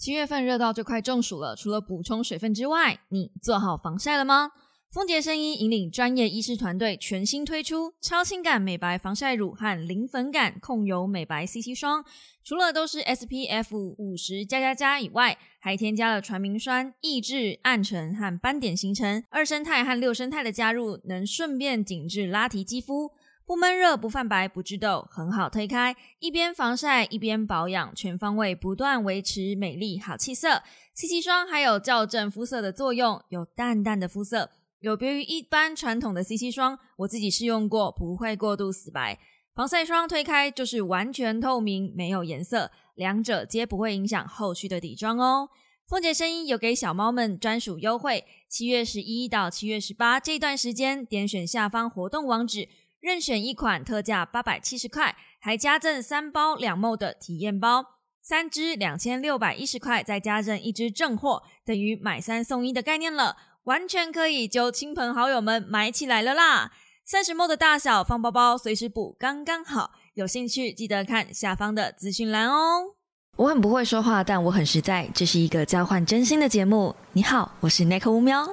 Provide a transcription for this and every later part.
七月份热到就快中暑了，除了补充水分之外，你做好防晒了吗？丰洁生医引领专业医师团队全新推出超轻感美白防晒乳和零粉感控油美白 CC 霜，除了都是 SPF 五十加加加以外，还添加了传明酸，抑制暗沉和斑点形成。二生态和六生态的加入，能顺便紧致拉提肌肤。不闷热、不泛白、不致痘，很好推开。一边防晒一边保养，全方位不断维持美丽好气色。CC 霜还有校正肤色的作用，有淡淡的肤色，有别于一般传统的 CC 霜，我自己试用过，不会过度死白。防晒霜推开就是完全透明，没有颜色，两者皆不会影响后续的底妆哦。凤姐声音有给小猫们专属优惠，七月十一到七月十八这段时间，点选下方活动网址。任选一款特价八百七十块，还加赠三包两梦的体验包，三支两千六百一十块，再加赠一支正货，等于买三送一的概念了，完全可以就亲朋好友们买起来了啦！三十梦的大小放包包随时补刚刚好，有兴趣记得看下方的资讯栏哦。我很不会说话，但我很实在，这是一个交换真心的节目。你好，我是 Nick 乌喵，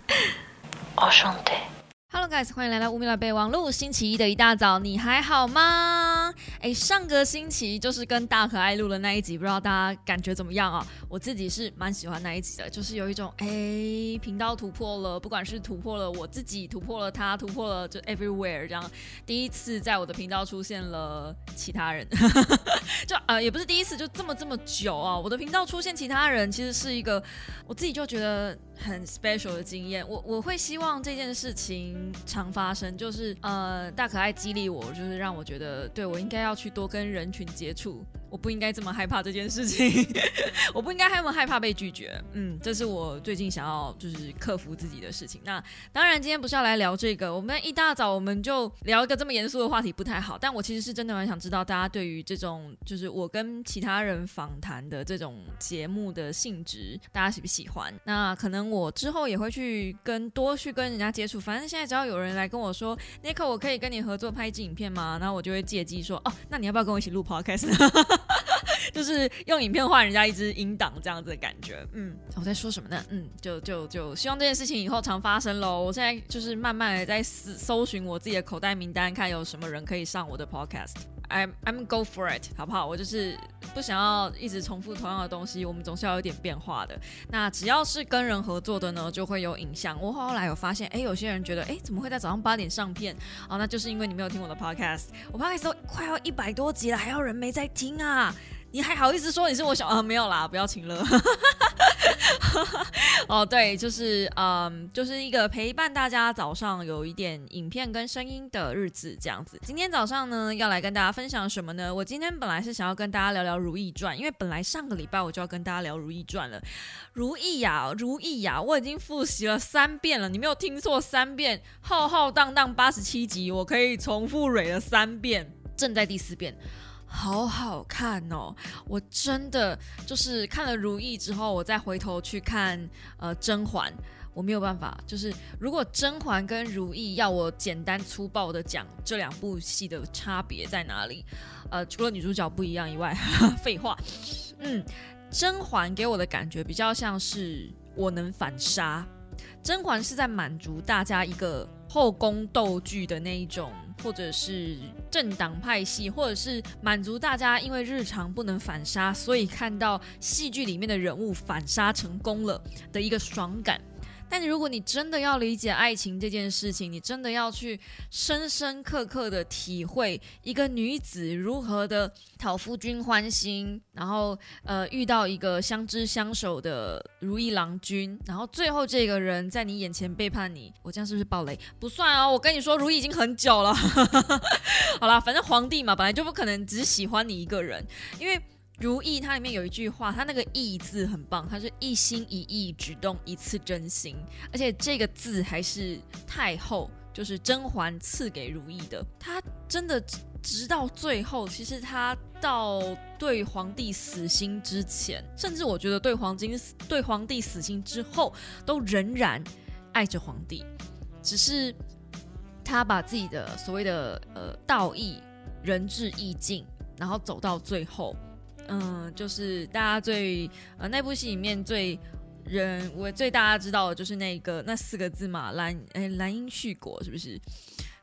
我兄弟。Hello guys，欢迎来到乌米拉备忘录。星期一的一大早，你还好吗？哎，上个星期就是跟大可爱录的那一集，不知道大家感觉怎么样啊？我自己是蛮喜欢那一集的，就是有一种哎，频道突破了，不管是突破了我自己，突破了他，突破了就 everywhere 这样。第一次在我的频道出现了其他人，就呃也不是第一次，就这么这么久啊，我的频道出现其他人，其实是一个我自己就觉得很 special 的经验。我我会希望这件事情。常发生就是呃大可爱激励我，就是让我觉得对我我应该要去多跟人群接触。我不应该这么害怕这件事情，我不应该那么害怕被拒绝。嗯，这是我最近想要就是克服自己的事情。那当然，今天不是要来聊这个。我们一大早我们就聊一个这么严肃的话题不太好。但我其实是真的蛮想知道大家对于这种就是我跟其他人访谈的这种节目的性质，大家喜不喜欢？那可能我之后也会去跟多去跟人家接触。反正现在只要有人来跟我说，Nico，我可以跟你合作拍一支影片吗？然后我就会借机说，哦，那你要不要跟我一起录 Podcast？就是用影片换人家一支音档这样子的感觉，嗯，我在说什么呢？嗯，就就就希望这件事情以后常发生喽。我现在就是慢慢的在搜搜寻我自己的口袋名单，看有什么人可以上我的 podcast。I'm I'm go for it，好不好？我就是不想要一直重复同样的东西，我们总是要有点变化的。那只要是跟人合作的呢，就会有影像。我后来有发现，哎，有些人觉得，哎，怎么会在早上八点上片？哦，那就是因为你没有听我的 podcast。我 podcast 都快要一百多集了，还要人没在听啊？你还好意思说你是我小啊？没有啦，不要请了。哦，对，就是嗯，就是一个陪伴大家早上有一点影片跟声音的日子这样子。今天早上呢，要来跟大家分享什么呢？我今天本来是想要跟大家聊聊《如懿传》，因为本来上个礼拜我就要跟大家聊《如懿传》了。如懿呀，如懿呀，我已经复习了三遍了，你没有听错，三遍，浩浩荡荡八十七集，我可以重复蕊了三遍，正在第四遍。好好看哦！我真的就是看了《如懿》之后，我再回头去看呃《甄嬛》，我没有办法。就是如果《甄嬛》跟《如懿》要我简单粗暴的讲这两部戏的差别在哪里，呃，除了女主角不一样以外，废话。嗯，《甄嬛》给我的感觉比较像是我能反杀，《甄嬛》是在满足大家一个后宫斗剧的那一种。或者是政党派系，或者是满足大家因为日常不能反杀，所以看到戏剧里面的人物反杀成功了的一个爽感。但如果你真的要理解爱情这件事情，你真的要去深深刻刻的体会一个女子如何的讨夫君欢心，然后呃遇到一个相知相守的如意郎君，然后最后这个人在你眼前背叛你，我这样是不是暴雷？不算哦，我跟你说，如意已经很久了。好啦，反正皇帝嘛，本来就不可能只喜欢你一个人，因为。如意，它里面有一句话，它那个“意”字很棒，它是一心一意，只动一次真心，而且这个字还是太后，就是甄嬛赐给如意的。她真的直到最后，其实她到对皇帝死心之前，甚至我觉得对黄金对皇帝死心之后，都仍然爱着皇帝，只是他把自己的所谓的呃道义、仁至义尽，然后走到最后。嗯，就是大家最呃那部戏里面最人我最大家知道的就是那个那四个字嘛，蓝哎蓝鹰旭果是不是？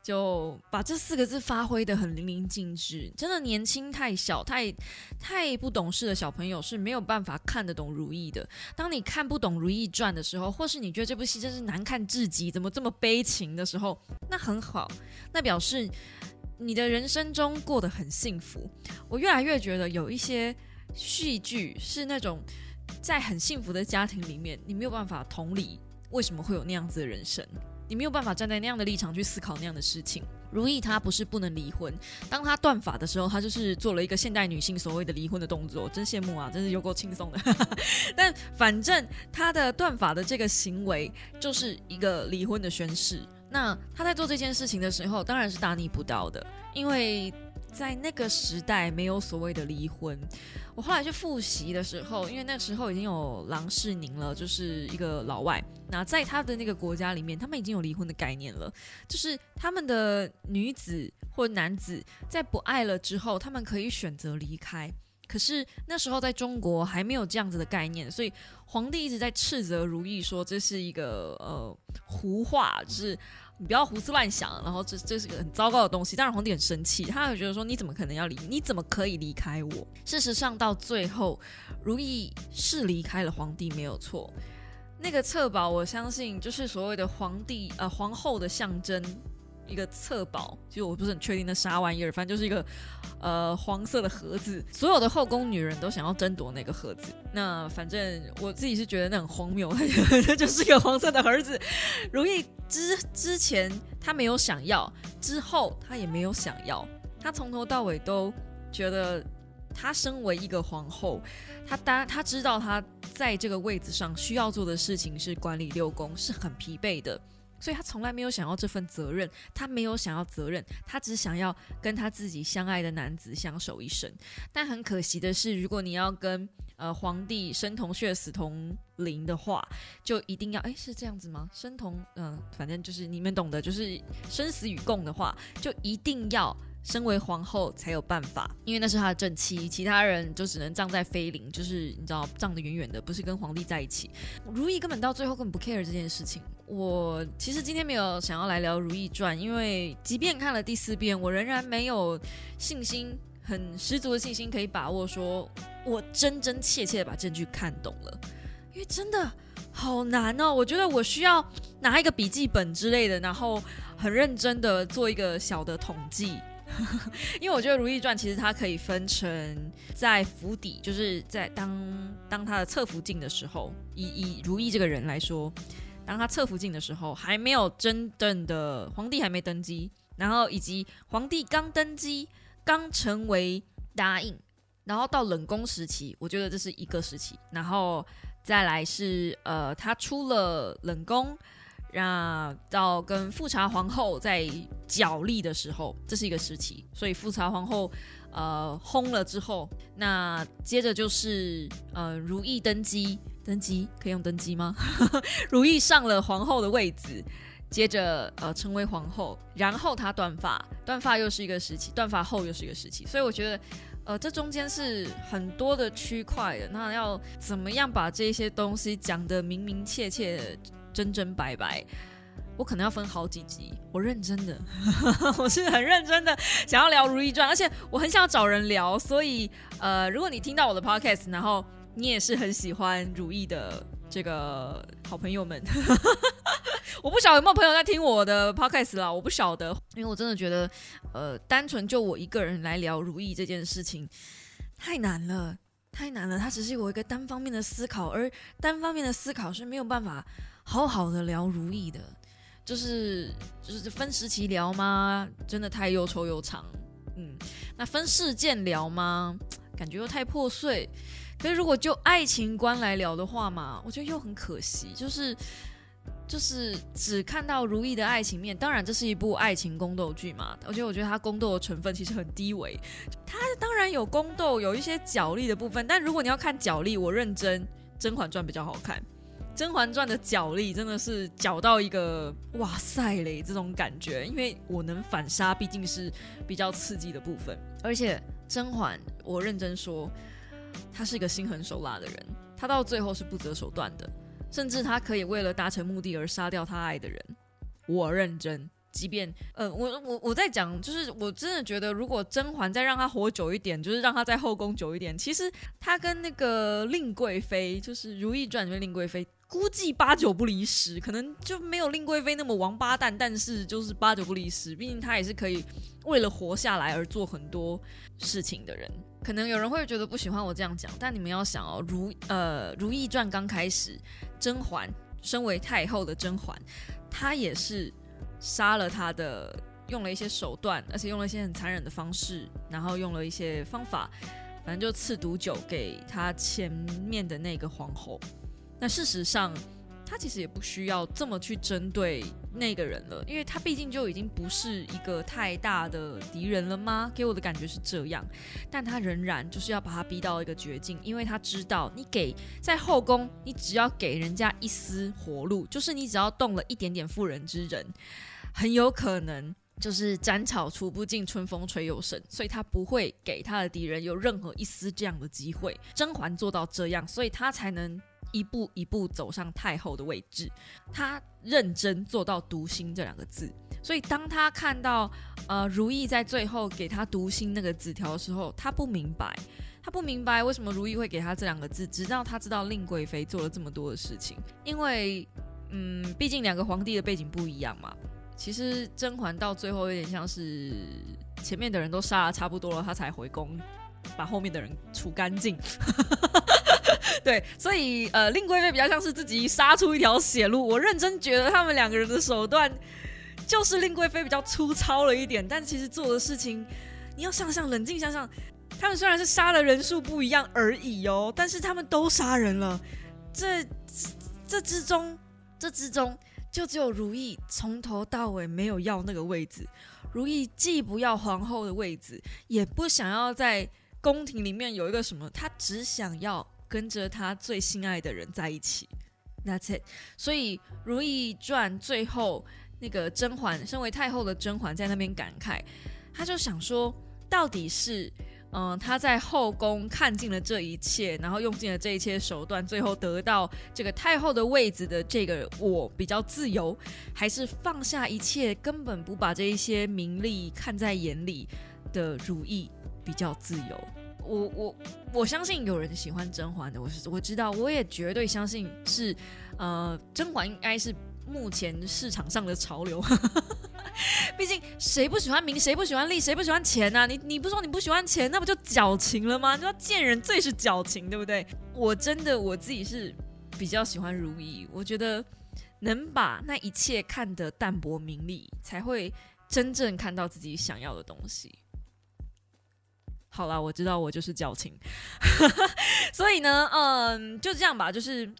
就把这四个字发挥的很淋漓尽致。真的年轻太小太太不懂事的小朋友是没有办法看得懂《如懿》的。当你看不懂《如懿传》的时候，或是你觉得这部戏真是难看至极，怎么这么悲情的时候，那很好，那表示你的人生中过得很幸福。我越来越觉得有一些戏剧是那种在很幸福的家庭里面，你没有办法同理为什么会有那样子的人生。你没有办法站在那样的立场去思考那样的事情。如意她不是不能离婚，当她断发的时候，她就是做了一个现代女性所谓的离婚的动作，真羡慕啊，真是有够轻松的。但反正她的断发的这个行为就是一个离婚的宣誓。那他在做这件事情的时候，当然是大逆不道的，因为在那个时代没有所谓的离婚。我后来去复习的时候，因为那时候已经有郎世宁了，就是一个老外。那在他的那个国家里面，他们已经有离婚的概念了，就是他们的女子或男子在不爱了之后，他们可以选择离开。可是那时候在中国还没有这样子的概念，所以皇帝一直在斥责如意说这是一个呃胡话，是。你不要胡思乱想，然后这这是个很糟糕的东西。当然，皇帝很生气，他会觉得说：“你怎么可能要离？你怎么可以离开我？”事实上，到最后，如意是离开了皇帝，没有错。那个册宝，我相信就是所谓的皇帝呃皇后的象征。一个册宝，其实我不是很确定那啥玩意儿，反正就是一个呃黄色的盒子，所有的后宫女人都想要争夺那个盒子。那反正我自己是觉得那很荒谬，那 就是一个黄色的盒子。如意之之前她没有想要，之后她也没有想要，她从头到尾都觉得她身为一个皇后，她当她知道她在这个位子上需要做的事情是管理六宫，是很疲惫的。所以他从来没有想要这份责任，他没有想要责任，他只想要跟他自己相爱的男子相守一生。但很可惜的是，如果你要跟呃皇帝生同血死同灵的话，就一定要哎是这样子吗？生同嗯，反正就是你们懂得，就是生死与共的话，就一定要。身为皇后才有办法，因为那是她的正妻，其他人就只能葬在妃陵，就是你知道葬得远远的，不是跟皇帝在一起。如懿根本到最后根本不 care 这件事情。我其实今天没有想要来聊《如懿传》，因为即便看了第四遍，我仍然没有信心，很十足的信心可以把握说，我真真切切的把证据看懂了，因为真的好难哦。我觉得我需要拿一个笔记本之类的，然后很认真的做一个小的统计。因为我觉得《如懿传》其实它可以分成在府邸，就是在当当他的侧福晋的时候，以以如懿这个人来说，当他侧福晋的时候，还没有真正的皇帝还没登基，然后以及皇帝刚登基，刚成为答应，然后到冷宫时期，我觉得这是一个时期，然后再来是呃，他出了冷宫。那到跟富察皇后在角力的时候，这是一个时期，所以富察皇后呃轰了之后，那接着就是呃如意登基，登基可以用登基吗？如意上了皇后的位子，接着呃成为皇后，然后她断发，断发又是一个时期，断发后又是一个时期，所以我觉得呃这中间是很多的区块的，那要怎么样把这些东西讲得明明切切？真真白白，我可能要分好几集。我认真的，我是很认真的，想要聊《如懿传》，而且我很想要找人聊。所以，呃，如果你听到我的 podcast，然后你也是很喜欢如懿的这个好朋友们，我不晓得有没有朋友在听我的 podcast 啦，我不晓得，因为我真的觉得，呃，单纯就我一个人来聊如懿这件事情太难了，太难了。它只是我一个单方面的思考，而单方面的思考是没有办法。好好的聊如意的，就是就是分时期聊吗？真的太又臭又长，嗯，那分事件聊吗？感觉又太破碎。可是如果就爱情观来聊的话嘛，我觉得又很可惜，就是就是只看到如意的爱情面。当然，这是一部爱情宫斗剧嘛，而且我觉得它宫斗的成分其实很低维。它当然有宫斗，有一些角力的部分，但如果你要看角力，我认真《甄嬛传》比较好看。《甄嬛传》的角力真的是角到一个哇塞嘞这种感觉，因为我能反杀，毕竟是比较刺激的部分。而且甄嬛，我认真说，她是一个心狠手辣的人，她到最后是不择手段的，甚至她可以为了达成目的而杀掉她爱的人。我认真。即便呃，我我我在讲，就是我真的觉得，如果甄嬛再让她活久一点，就是让她在后宫久一点，其实她跟那个令贵妃，就是《如懿传》里面令贵妃，估计八九不离十，可能就没有令贵妃那么王八蛋，但是就是八九不离十，毕竟她也是可以为了活下来而做很多事情的人。可能有人会觉得不喜欢我这样讲，但你们要想哦，如呃《如懿传》刚开始，甄嬛身为太后的甄嬛，她也是。杀了她的，用了一些手段，而且用了一些很残忍的方式，然后用了一些方法，反正就赐毒酒给他前面的那个皇后。那事实上，他其实也不需要这么去针对那个人了，因为他毕竟就已经不是一个太大的敌人了吗？给我的感觉是这样，但他仍然就是要把他逼到一个绝境，因为他知道，你给在后宫，你只要给人家一丝活路，就是你只要动了一点点妇人之仁。很有可能就是斩草除不尽，春风吹又生，所以他不会给他的敌人有任何一丝这样的机会。甄嬛做到这样，所以他才能一步一步走上太后的位置。他认真做到读心这两个字，所以当他看到呃如意在最后给他读心那个纸条的时候，他不明白，他不明白为什么如意会给他这两个字，直到他知道令贵妃做了这么多的事情，因为嗯，毕竟两个皇帝的背景不一样嘛。其实甄嬛到最后有点像是前面的人都杀了差不多了，她才回宫把后面的人除干净。对，所以呃，令贵妃比较像是自己杀出一条血路。我认真觉得他们两个人的手段就是令贵妃比较粗糙了一点，但其实做的事情你要想想，冷静想想，他们虽然是杀的人数不一样而已哦，但是他们都杀人了。这这之中，这之中。就只有如意从头到尾没有要那个位置，如意既不要皇后的位置，也不想要在宫廷里面有一个什么，她只想要跟着他最心爱的人在一起。That's it。所以《如懿传》最后那个甄嬛，身为太后的甄嬛在那边感慨，她就想说，到底是。嗯，他在后宫看尽了这一切，然后用尽了这一切手段，最后得到这个太后的位子的这个我比较自由，还是放下一切，根本不把这一些名利看在眼里的如意比较自由？我我我相信有人喜欢甄嬛的，我是我知道，我也绝对相信是，呃，甄嬛应该是目前市场上的潮流。毕竟谁不喜欢名，谁不喜欢利，谁不喜欢钱呢？你你不说你不喜欢钱，那不就矫情了吗？就要见人最是矫情，对不对？我真的我自己是比较喜欢如意，我觉得能把那一切看得淡泊名利，才会真正看到自己想要的东西。好了，我知道我就是矫情，所以呢，嗯，就这样吧，就是。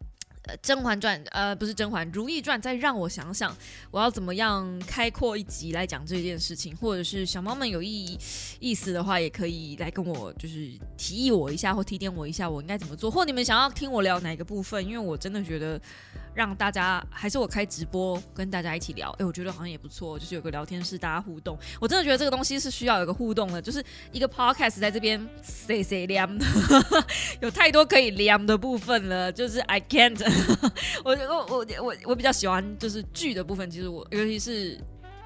《甄嬛传》呃，不是《甄嬛》，《如懿传》。再让我想想，我要怎么样开阔一集来讲这件事情，或者是小猫们有意意思的话，也可以来跟我就是提议我一下，或提点我一下，我应该怎么做，或你们想要听我聊哪个部分？因为我真的觉得。让大家还是我开直播跟大家一起聊，哎，我觉得好像也不错，就是有个聊天室，大家互动。我真的觉得这个东西是需要有个互动的，就是一个 podcast 在这边 say say 凉，有太多可以凉的部分了，就是 I can't。我我我我我比较喜欢就是剧的部分，其实我尤其是《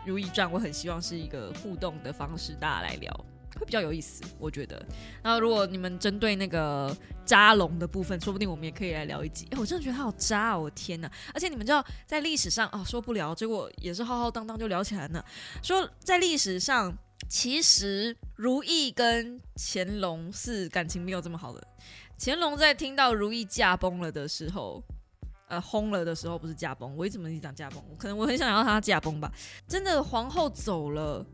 如懿传》，我很希望是一个互动的方式，大家来聊。会比较有意思，我觉得。然后，如果你们针对那个扎龙的部分，说不定我们也可以来聊一集。哎，我真的觉得他好渣哦！我天哪！而且你们知道，在历史上哦，说不聊，结果也是浩浩荡荡就聊起来了。说在历史上，其实如懿跟乾隆是感情没有这么好的。乾隆在听到如懿驾崩了的时候，呃，轰了的时候，不是驾崩，我一直没讲驾崩，可能我很想要他驾崩吧。真的，皇后走了，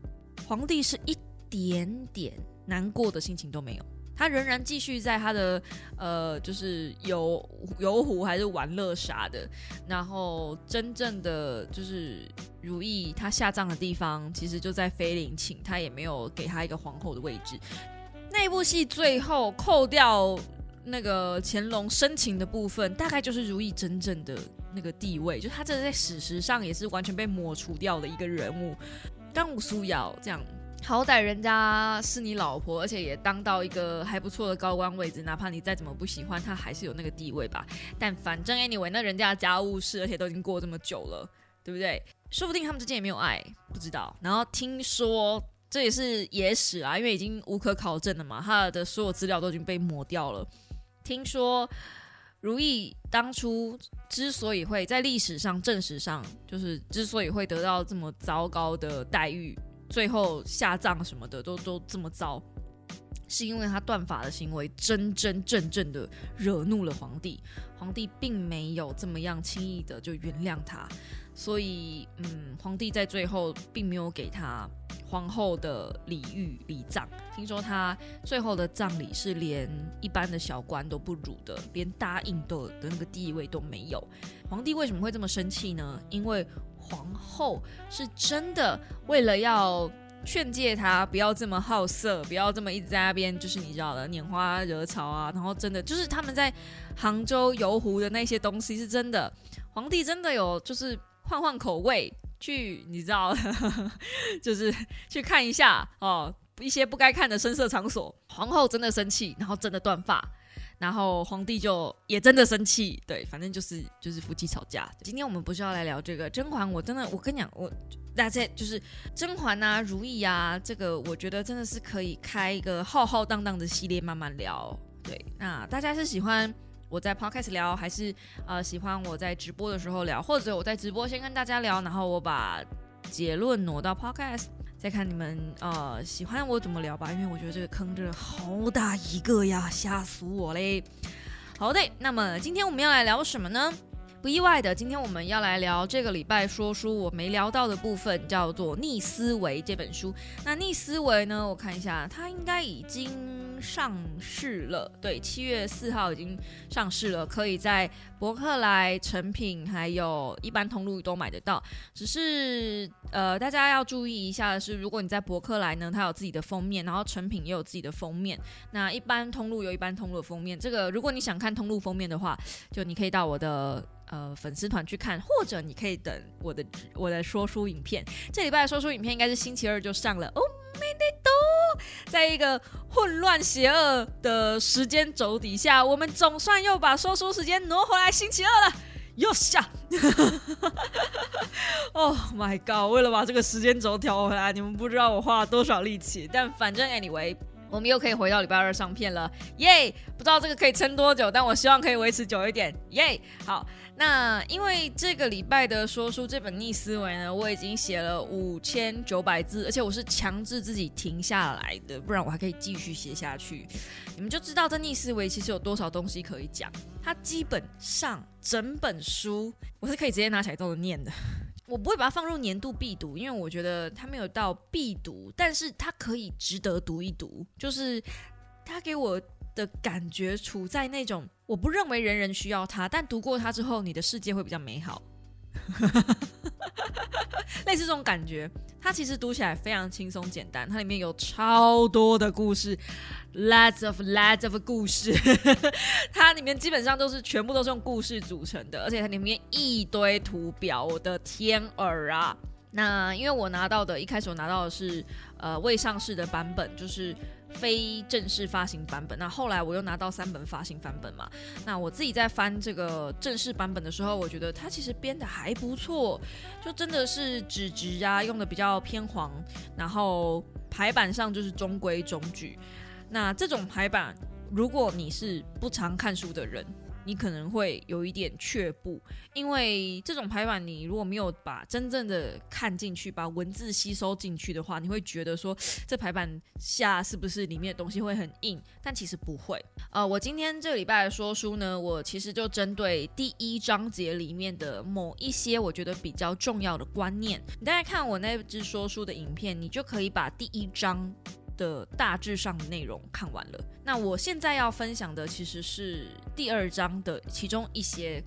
皇帝是一。点点难过的心情都没有，他仍然继续在他的呃，就是游游湖还是玩乐啥的。然后真正的就是如意，他下葬的地方其实就在妃陵寝，他也没有给他一个皇后的位置。那部戏最后扣掉那个乾隆深情的部分，大概就是如意真正的那个地位，就他这在史实上也是完全被抹除掉的一个人物。当武苏瑶这样。好歹人家是你老婆，而且也当到一个还不错的高官位置，哪怕你再怎么不喜欢他，还是有那个地位吧。但反正 anyway，那人家的家务事，而且都已经过这么久了，对不对？说不定他们之间也没有爱，不知道。然后听说这也是野史啊，因为已经无可考证了嘛，他的所有资料都已经被抹掉了。听说如意当初之所以会在历史上、正史上，就是之所以会得到这么糟糕的待遇。最后下葬什么的都都这么糟，是因为他断法的行为真真正正的惹怒了皇帝，皇帝并没有这么样轻易的就原谅他，所以嗯，皇帝在最后并没有给他皇后的礼遇礼葬，听说他最后的葬礼是连一般的小官都不如的，连答应的的那个地位都没有。皇帝为什么会这么生气呢？因为。皇后是真的为了要劝诫他不要这么好色，不要这么一直在那边，就是你知道的拈花惹草啊。然后真的就是他们在杭州游湖的那些东西是真的，皇帝真的有就是换换口味去，你知道，就是去看一下哦一些不该看的声色场所。皇后真的生气，然后真的断发。然后皇帝就也真的生气，对，反正就是就是夫妻吵架。今天我们不是要来聊这个甄嬛，我真的我跟你讲，我大家就是甄嬛啊、如懿啊，这个我觉得真的是可以开一个浩浩荡荡的系列慢慢聊。对，那大家是喜欢我在 podcast 聊，还是呃喜欢我在直播的时候聊，或者我在直播先跟大家聊，然后我把结论挪到 podcast。再看你们呃喜欢我怎么聊吧，因为我觉得这个坑真的好大一个呀，吓死我嘞！好的，那么今天我们要来聊什么呢？不意外的，今天我们要来聊这个礼拜说书我没聊到的部分，叫做《逆思维》这本书。那《逆思维》呢？我看一下，它应该已经上市了。对，七月四号已经上市了，可以在博客来、成品还有一般通路都买得到。只是呃，大家要注意一下的是，如果你在博客来呢，它有自己的封面，然后成品也有自己的封面。那一般通路有一般通路的封面。这个如果你想看通路封面的话，就你可以到我的。呃，粉丝团去看，或者你可以等我的我的说书影片。这礼拜的说书影片应该是星期二就上了。哦，没得多，在一个混乱邪恶的时间轴底下，我们总算又把说书时间挪回来星期二了。又下，Oh my god！为了把这个时间轴调回来，你们不知道我花了多少力气。但反正 anyway。我们又可以回到礼拜二上片了，耶！不知道这个可以撑多久，但我希望可以维持久一点，耶！好，那因为这个礼拜的说书这本逆思维呢，我已经写了五千九百字，而且我是强制自己停下来的，不然我还可以继续写下去。你们就知道这逆思维其实有多少东西可以讲。它基本上整本书我是可以直接拿起来照着念的。我不会把它放入年度必读，因为我觉得它没有到必读，但是它可以值得读一读。就是它给我的感觉处在那种，我不认为人人需要它，但读过它之后，你的世界会比较美好。类似这种感觉，它其实读起来非常轻松简单，它里面有超多的故事，lots of lots of 故事，它里面基本上都是全部都是用故事组成的，而且它里面一堆图表，我的天儿啊！那因为我拿到的，一开始我拿到的是呃未上市的版本，就是。非正式发行版本，那后来我又拿到三本发行版本嘛。那我自己在翻这个正式版本的时候，我觉得它其实编的还不错，就真的是纸质啊，用的比较偏黄，然后排版上就是中规中矩。那这种排版，如果你是不常看书的人。你可能会有一点却步，因为这种排版，你如果没有把真正的看进去，把文字吸收进去的话，你会觉得说这排版下是不是里面的东西会很硬？但其实不会。呃，我今天这个礼拜的说书呢，我其实就针对第一章节里面的某一些我觉得比较重要的观念，你大家看我那支说书的影片，你就可以把第一章。的大致上的内容看完了，那我现在要分享的其实是第二章的其中一些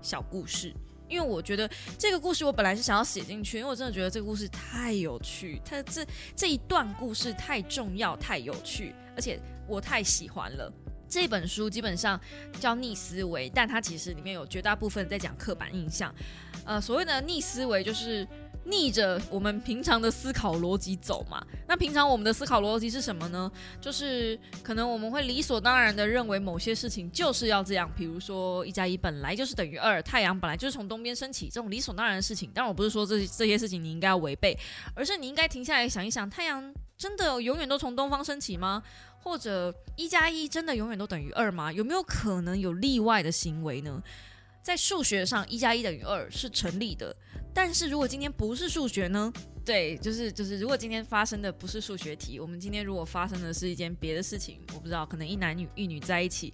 小故事，因为我觉得这个故事我本来是想要写进去，因为我真的觉得这个故事太有趣，它这这一段故事太重要、太有趣，而且我太喜欢了。这本书基本上叫逆思维，但它其实里面有绝大部分在讲刻板印象。呃，所谓的逆思维就是逆着我们平常的思考逻辑走嘛。那平常我们的思考逻辑是什么呢？就是可能我们会理所当然的认为某些事情就是要这样，比如说一加一本来就是等于二，太阳本来就是从东边升起，这种理所当然的事情。但我不是说这这些事情你应该要违背，而是你应该停下来想一想，太阳真的永远都从东方升起吗？或者一加一真的永远都等于二吗？有没有可能有例外的行为呢？在数学上，一加一等于二是成立的。但是如果今天不是数学呢？对，就是就是，如果今天发生的不是数学题，我们今天如果发生的是一件别的事情，我不知道，可能一男女一女在一起，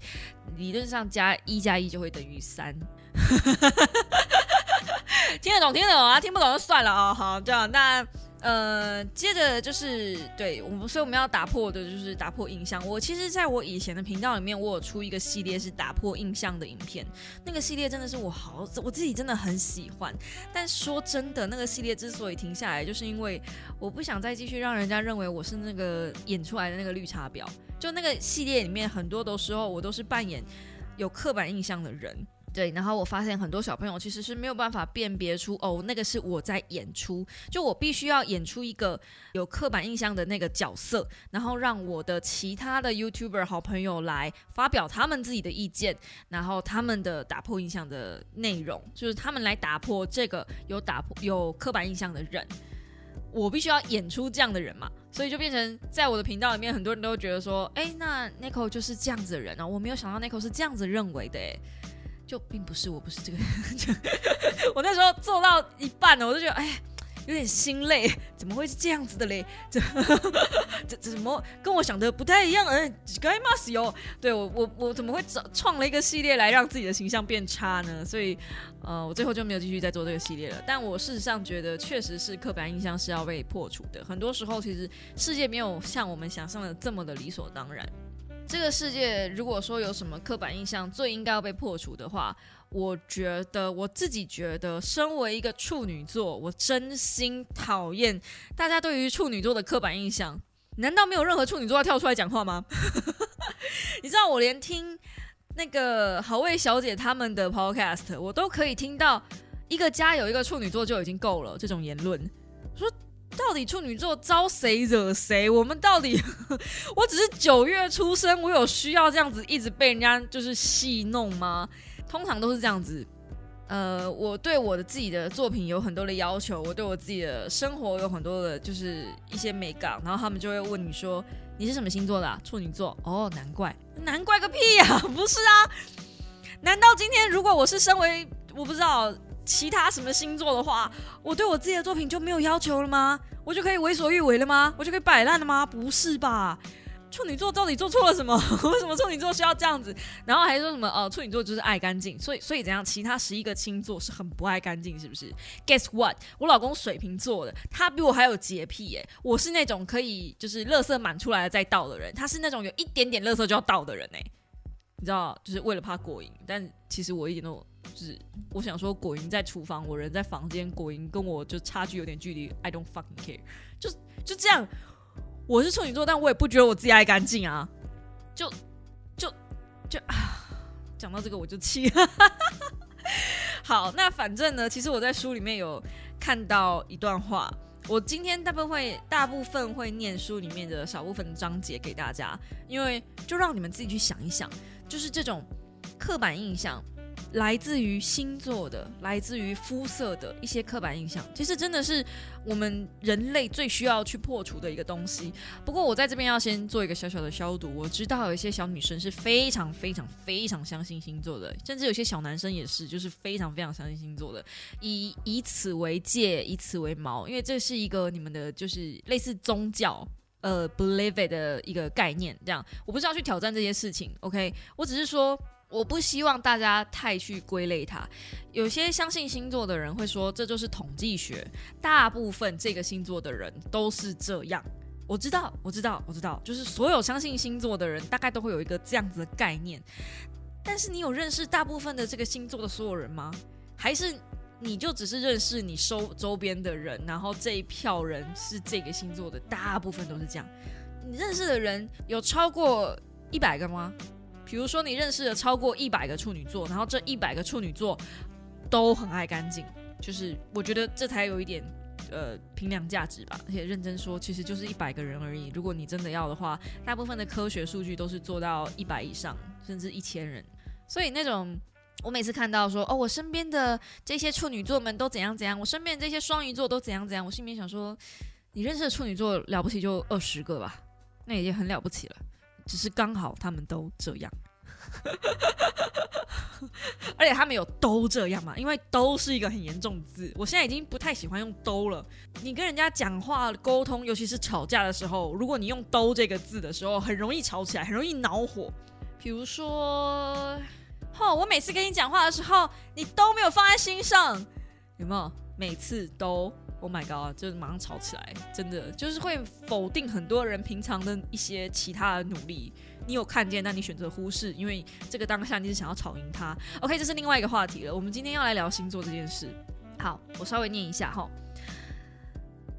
理论上加一加一就会等于三。听得懂听得懂啊，听不懂就算了啊。好，这样那。呃，接着就是对我们，所以我们要打破的就是打破印象。我其实在我以前的频道里面，我有出一个系列是打破印象的影片，那个系列真的是我好我自己真的很喜欢。但说真的，那个系列之所以停下来，就是因为我不想再继续让人家认为我是那个演出来的那个绿茶婊。就那个系列里面，很多的时候我都是扮演有刻板印象的人。对，然后我发现很多小朋友其实是没有办法辨别出哦，那个是我在演出，就我必须要演出一个有刻板印象的那个角色，然后让我的其他的 YouTuber 好朋友来发表他们自己的意见，然后他们的打破印象的内容，就是他们来打破这个有打破有刻板印象的人，我必须要演出这样的人嘛，所以就变成在我的频道里面，很多人都觉得说，哎，那 n i c o 就是这样子的人啊，我没有想到 n i c o 是这样子认为的，哎。就并不是，我不是这个人，我那时候做到一半呢，我就觉得，哎，有点心累，怎么会是这样子的嘞？这这怎么跟我想的不太一样？嗯，该骂死哟！对我我我怎么会找创了一个系列来让自己的形象变差呢？所以，呃，我最后就没有继续再做这个系列了。但我事实上觉得，确实是刻板印象是要被破除的。很多时候，其实世界没有像我们想象的这么的理所当然。这个世界，如果说有什么刻板印象最应该要被破除的话，我觉得我自己觉得，身为一个处女座，我真心讨厌大家对于处女座的刻板印象。难道没有任何处女座要跳出来讲话吗？你知道，我连听那个好味小姐他们的 podcast，我都可以听到一个家有一个处女座就已经够了这种言论，说。到底处女座招谁惹谁？我们到底，我只是九月出生，我有需要这样子一直被人家就是戏弄吗？通常都是这样子。呃，我对我的自己的作品有很多的要求，我对我自己的生活有很多的，就是一些美感，然后他们就会问你说你是什么星座的？处女座？哦，难怪，难怪个屁呀！不是啊？难道今天如果我是身为我不知道？其他什么星座的话，我对我自己的作品就没有要求了吗？我就可以为所欲为了吗？我就可以摆烂了吗？不是吧？处女座到底做错了什么？为什么处女座需要这样子？然后还说什么？呃，处女座就是爱干净，所以所以怎样？其他十一个星座是很不爱干净，是不是？Guess what？我老公水瓶座的，他比我还有洁癖耶。我是那种可以就是垃圾满出来了再倒的人，他是那种有一点点垃圾就要倒的人哎。你知道，就是为了怕过瘾，但其实我一点都就是，我想说果蝇在厨房，我人在房间，果蝇跟我就差距有点距离，I don't fucking care，就就这样。我是处女座，但我也不觉得我自己爱干净啊，就就就啊，讲到这个我就气。好，那反正呢，其实我在书里面有看到一段话。我今天大部分会大部分会念书里面的少部分章节给大家，因为就让你们自己去想一想，就是这种刻板印象。来自于星座的，来自于肤色的一些刻板印象，其实真的是我们人类最需要去破除的一个东西。不过我在这边要先做一个小小的消毒。我知道有一些小女生是非常非常非常相信星座的，甚至有些小男生也是，就是非常非常相信星座的，以以此为戒，以此为锚，因为这是一个你们的就是类似宗教呃 believe it 的一个概念。这样，我不是要去挑战这些事情，OK？我只是说。我不希望大家太去归类它。有些相信星座的人会说，这就是统计学。大部分这个星座的人都是这样。我知道，我知道，我知道，就是所有相信星座的人，大概都会有一个这样子的概念。但是，你有认识大部分的这个星座的所有人吗？还是你就只是认识你周周边的人，然后这一票人是这个星座的，大部分都是这样。你认识的人有超过一百个吗？比如说你认识了超过一百个处女座，然后这一百个处女座都很爱干净，就是我觉得这才有一点呃评量价值吧。而且认真说，其实就是一百个人而已。如果你真的要的话，大部分的科学数据都是做到一百以上，甚至一千人。所以那种我每次看到说哦，我身边的这些处女座们都怎样怎样，我身边这些双鱼座都怎样怎样，我心里面想说，你认识的处女座了不起就二十个吧，那已经很了不起了。只是刚好他们都这样，而且他们有都这样嘛？因为都是一个很严重的字，我现在已经不太喜欢用都了。你跟人家讲话沟通，尤其是吵架的时候，如果你用都这个字的时候，很容易吵起来，很容易恼火。比如说，吼，我每次跟你讲话的时候，你都没有放在心上，有没有？每次都。Oh my god！就是马上吵起来，真的就是会否定很多人平常的一些其他的努力。你有看见，但你选择忽视，因为这个当下你是想要吵赢他。OK，这是另外一个话题了。我们今天要来聊星座这件事。好，我稍微念一下哈。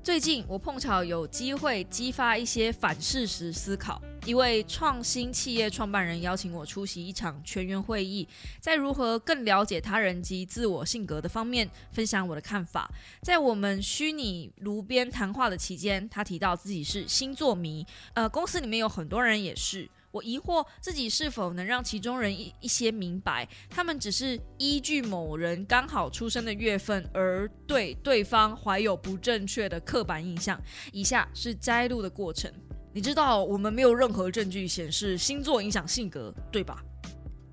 最近我碰巧有机会激发一些反事实思考。一位创新企业创办人邀请我出席一场全员会议，在如何更了解他人及自我性格的方面分享我的看法。在我们虚拟炉边谈话的期间，他提到自己是星座迷，呃，公司里面有很多人也是。我疑惑自己是否能让其中人一一些明白，他们只是依据某人刚好出生的月份而对对方怀有不正确的刻板印象。以下是摘录的过程。你知道我们没有任何证据显示星座影响性格，对吧？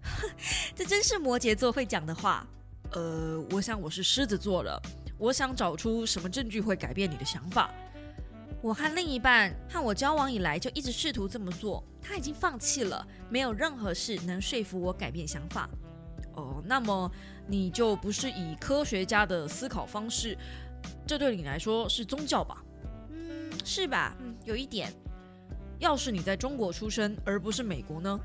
这真是摩羯座会讲的话。呃，我想我是狮子座了。我想找出什么证据会改变你的想法。我和另一半和我交往以来就一直试图这么做，他已经放弃了，没有任何事能说服我改变想法。哦，那么你就不是以科学家的思考方式，这对你来说是宗教吧？嗯，是吧？嗯，有一点。要是你在中国出生而不是美国呢？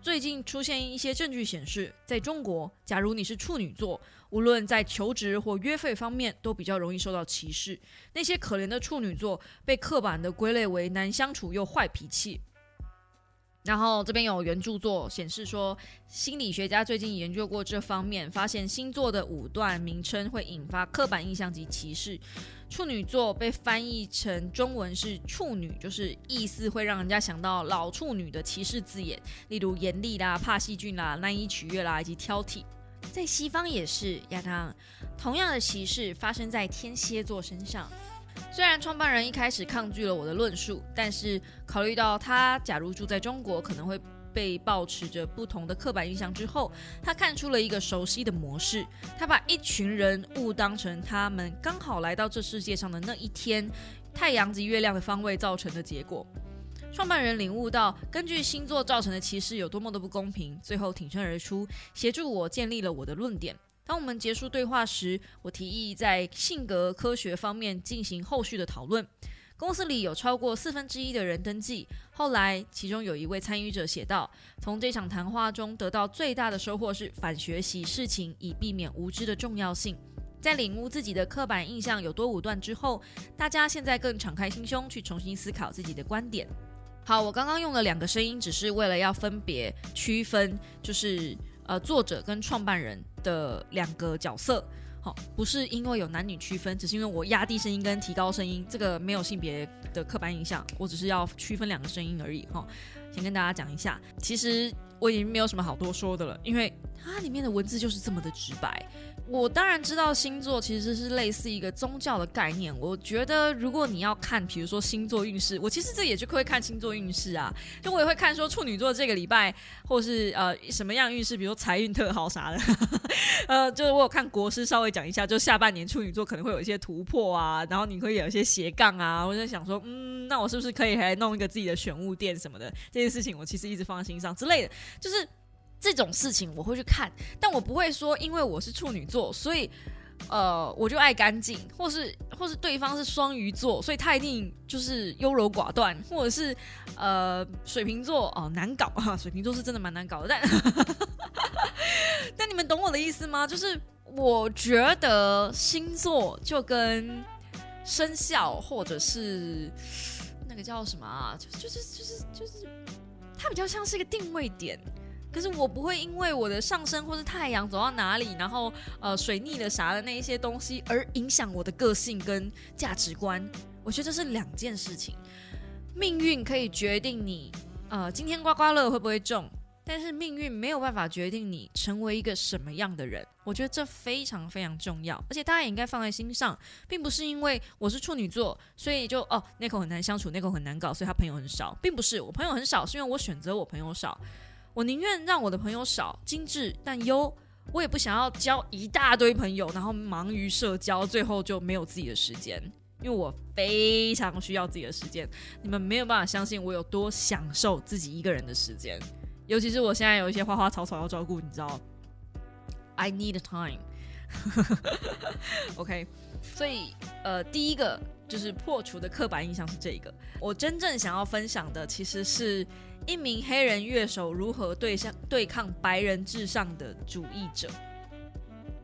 最近出现一些证据显示，在中国，假如你是处女座，无论在求职或约会方面，都比较容易受到歧视。那些可怜的处女座被刻板的归类为难相处又坏脾气。然后这边有原著作显示说，心理学家最近研究过这方面，发现星座的五段名称会引发刻板印象及歧视。处女座被翻译成中文是处女，就是意思会让人家想到老处女的歧视字眼，例如严厉啦、怕细菌啦、难以取悦啦以及挑剔。在西方也是，亚当，同样的歧视发生在天蝎座身上。虽然创办人一开始抗拒了我的论述，但是考虑到他假如住在中国可能会被抱持着不同的刻板印象之后，他看出了一个熟悉的模式。他把一群人误当成他们刚好来到这世界上的那一天，太阳及月亮的方位造成的结果。创办人领悟到根据星座造成的歧视有多么的不公平，最后挺身而出，协助我建立了我的论点。当我们结束对话时，我提议在性格科学方面进行后续的讨论。公司里有超过四分之一的人登记。后来，其中有一位参与者写道：“从这场谈话中得到最大的收获是反学习事情，以避免无知的重要性。在领悟自己的刻板印象有多武断之后，大家现在更敞开心胸去重新思考自己的观点。”好，我刚刚用了两个声音，只是为了要分别区分，就是呃作者跟创办人。的两个角色，好，不是因为有男女区分，只是因为我压低声音跟提高声音，这个没有性别的刻板印象，我只是要区分两个声音而已，哈。先跟大家讲一下，其实我已经没有什么好多说的了，因为它里面的文字就是这么的直白。我当然知道星座其实是类似一个宗教的概念。我觉得如果你要看，比如说星座运势，我其实这也就会看星座运势啊。就我也会看说处女座这个礼拜，或是呃什么样运势，比如说财运特好啥的。呃，就是我有看国师稍微讲一下，就下半年处女座可能会有一些突破啊，然后你会有一些斜杠啊。我在想说，嗯，那我是不是可以还弄一个自己的选物店什么的？这件事情我其实一直放在心上之类的，就是。这种事情我会去看，但我不会说，因为我是处女座，所以呃我就爱干净，或是或是对方是双鱼座，所以他一定就是优柔寡断，或者是呃水瓶座哦难搞啊，水瓶座是真的蛮难搞的，但 但你们懂我的意思吗？就是我觉得星座就跟生肖或者是那个叫什么啊，就就是就是就是它比较像是一个定位点。可是我不会因为我的上升或是太阳走到哪里，然后呃水逆了啥的那一些东西而影响我的个性跟价值观。我觉得这是两件事情。命运可以决定你呃今天刮刮乐会不会中，但是命运没有办法决定你成为一个什么样的人。我觉得这非常非常重要，而且大家也应该放在心上，并不是因为我是处女座，所以就哦那口很难相处，那口很难搞，所以他朋友很少，并不是我朋友很少，是因为我选择我朋友少。我宁愿让我的朋友少、精致但优，我也不想要交一大堆朋友，然后忙于社交，最后就没有自己的时间。因为我非常需要自己的时间，你们没有办法相信我有多享受自己一个人的时间，尤其是我现在有一些花花草草要照顾，你知道？I need time。OK，所以呃，第一个就是破除的刻板印象是这个。我真正想要分享的其实是。一名黑人乐手如何对象对抗白人至上的主义者？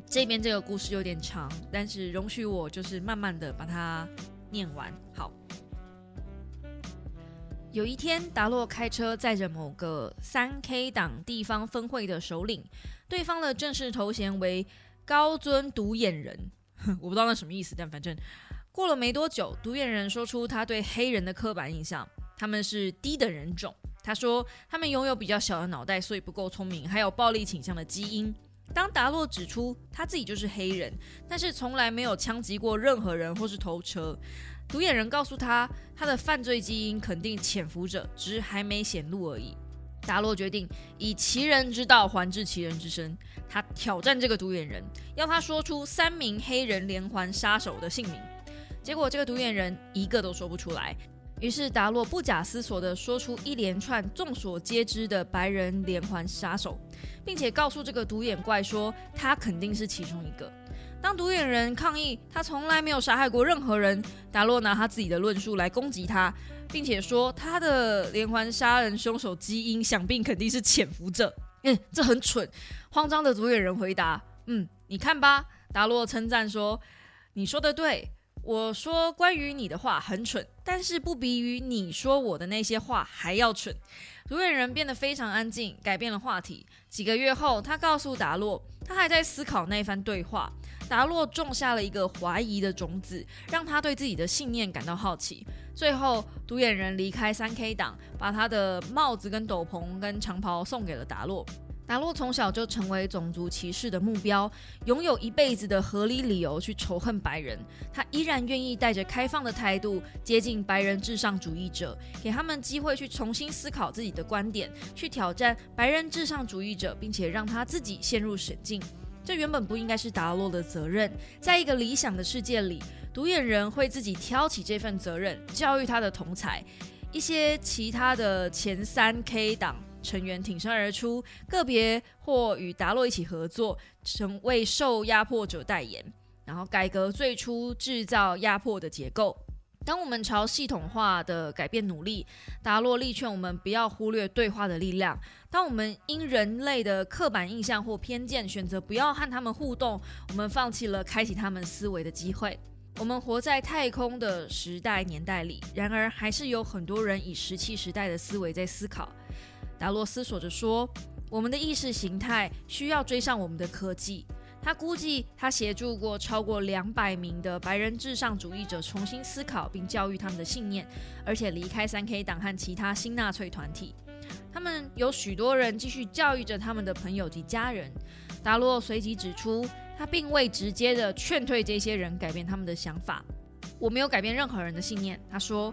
这边这个故事有点长，但是容许我就是慢慢的把它念完。好，有一天，达洛开车载着某个三 K 党地方分会的首领，对方的正式头衔为高尊独眼人，我不知道那什么意思，但反正过了没多久，独眼人说出他对黑人的刻板印象，他们是低等人种。他说，他们拥有比较小的脑袋，所以不够聪明，还有暴力倾向的基因。当达洛指出他自己就是黑人，但是从来没有枪击过任何人或是偷车，独眼人告诉他，他的犯罪基因肯定潜伏着，只是还没显露而已。达洛决定以其人之道还治其人之身，他挑战这个独眼人，要他说出三名黑人连环杀手的姓名。结果这个独眼人一个都说不出来。于是达洛不假思索地说出一连串众所皆知的白人连环杀手，并且告诉这个独眼怪说他肯定是其中一个。当独眼人抗议他从来没有杀害过任何人，达洛拿他自己的论述来攻击他，并且说他的连环杀人凶手基因想必肯定是潜伏着。嗯，这很蠢。慌张的独眼人回答：“嗯，你看吧。”达洛称赞说：“你说的对。”我说关于你的话很蠢，但是不比于你说我的那些话还要蠢。独眼人变得非常安静，改变了话题。几个月后，他告诉达洛，他还在思考那番对话。达洛种下了一个怀疑的种子，让他对自己的信念感到好奇。最后，独眼人离开三 K 党，把他的帽子、跟斗篷、跟长袍送给了达洛。达洛从小就成为种族歧视的目标，拥有一辈子的合理理由去仇恨白人。他依然愿意带着开放的态度接近白人至上主义者，给他们机会去重新思考自己的观点，去挑战白人至上主义者，并且让他自己陷入险境。这原本不应该是达洛的责任。在一个理想的世界里，独眼人会自己挑起这份责任，教育他的同才。一些其他的前三 K 党。成员挺身而出，个别或与达洛一起合作，成为受压迫者代言，然后改革最初制造压迫的结构。当我们朝系统化的改变努力，达洛力劝我们不要忽略对话的力量。当我们因人类的刻板印象或偏见选择不要和他们互动，我们放弃了开启他们思维的机会。我们活在太空的时代年代里，然而还是有很多人以石器时代的思维在思考。达洛思索着说：“我们的意识形态需要追上我们的科技。”他估计他协助过超过两百名的白人至上主义者重新思考并教育他们的信念，而且离开三 K 党和其他新纳粹团体。他们有许多人继续教育着他们的朋友及家人。达洛随即指出，他并未直接的劝退这些人改变他们的想法。我没有改变任何人的信念，他说。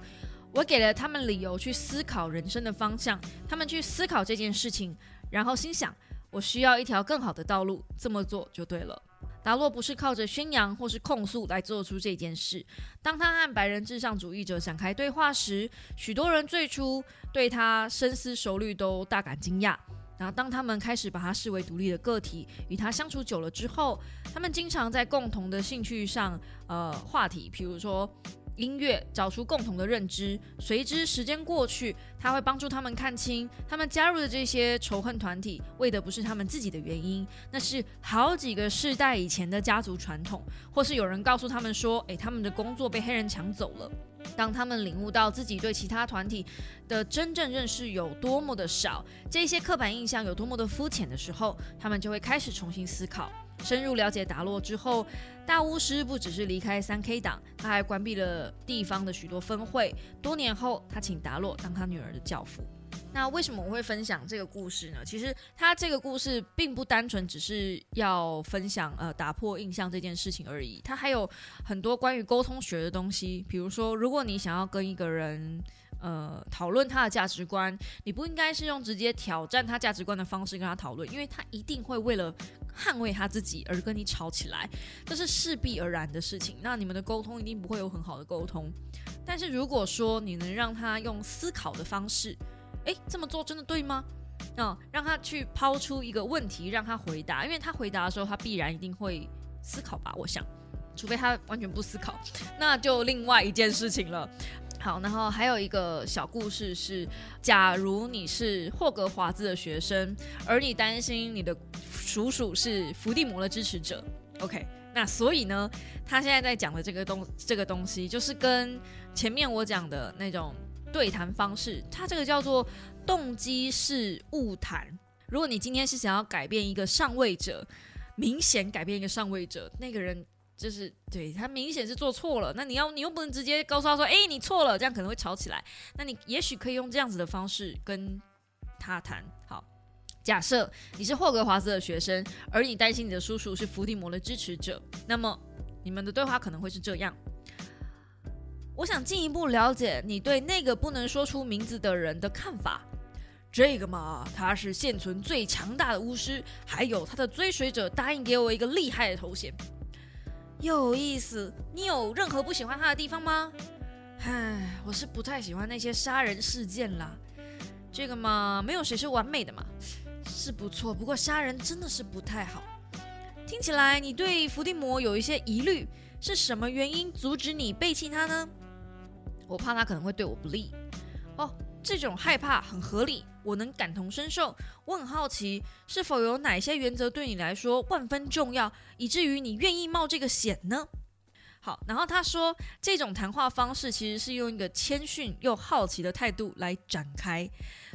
我给了他们理由去思考人生的方向，他们去思考这件事情，然后心想：我需要一条更好的道路，这么做就对了。达洛不是靠着宣扬或是控诉来做出这件事。当他和白人至上主义者展开对话时，许多人最初对他深思熟虑都大感惊讶。然后当他们开始把他视为独立的个体，与他相处久了之后，他们经常在共同的兴趣上，呃，话题，比如说。音乐找出共同的认知，随之时间过去，他会帮助他们看清，他们加入的这些仇恨团体，为的不是他们自己的原因，那是好几个世代以前的家族传统，或是有人告诉他们说，诶，他们的工作被黑人抢走了。当他们领悟到自己对其他团体的真正认识有多么的少，这些刻板印象有多么的肤浅的时候，他们就会开始重新思考。深入了解达洛之后，大巫师不只是离开三 K 党，他还关闭了地方的许多分会。多年后，他请达洛当他女儿的教父。那为什么我会分享这个故事呢？其实他这个故事并不单纯只是要分享呃打破印象这件事情而已，他还有很多关于沟通学的东西。比如说，如果你想要跟一个人呃讨论他的价值观，你不应该是用直接挑战他价值观的方式跟他讨论，因为他一定会为了捍卫他自己而跟你吵起来，这是势必而然的事情。那你们的沟通一定不会有很好的沟通。但是如果说你能让他用思考的方式，诶，这么做真的对吗？嗯，让他去抛出一个问题，让他回答，因为他回答的时候，他必然一定会思考吧？我想，除非他完全不思考，那就另外一件事情了。好，然后还有一个小故事是：假如你是霍格华兹的学生，而你担心你的叔叔是伏地魔的支持者，OK？那所以呢，他现在在讲的这个东这个东西，就是跟前面我讲的那种。对谈方式，它这个叫做动机式误谈。如果你今天是想要改变一个上位者，明显改变一个上位者，那个人就是对他明显是做错了，那你要你又不能直接告诉他说，哎，你错了，这样可能会吵起来。那你也许可以用这样子的方式跟他谈。好，假设你是霍格华兹的学生，而你担心你的叔叔是伏地魔的支持者，那么你们的对话可能会是这样。我想进一步了解你对那个不能说出名字的人的看法。这个嘛，他是现存最强大的巫师，还有他的追随者答应给我一个厉害的头衔。有意思，你有任何不喜欢他的地方吗？唉，我是不太喜欢那些杀人事件啦。这个嘛，没有谁是完美的嘛，是不错，不过杀人真的是不太好。听起来你对伏地魔有一些疑虑，是什么原因阻止你背弃他呢？我怕他可能会对我不利哦，这种害怕很合理，我能感同身受。我很好奇，是否有哪些原则对你来说万分重要，以至于你愿意冒这个险呢？好，然后他说，这种谈话方式其实是用一个谦逊又好奇的态度来展开，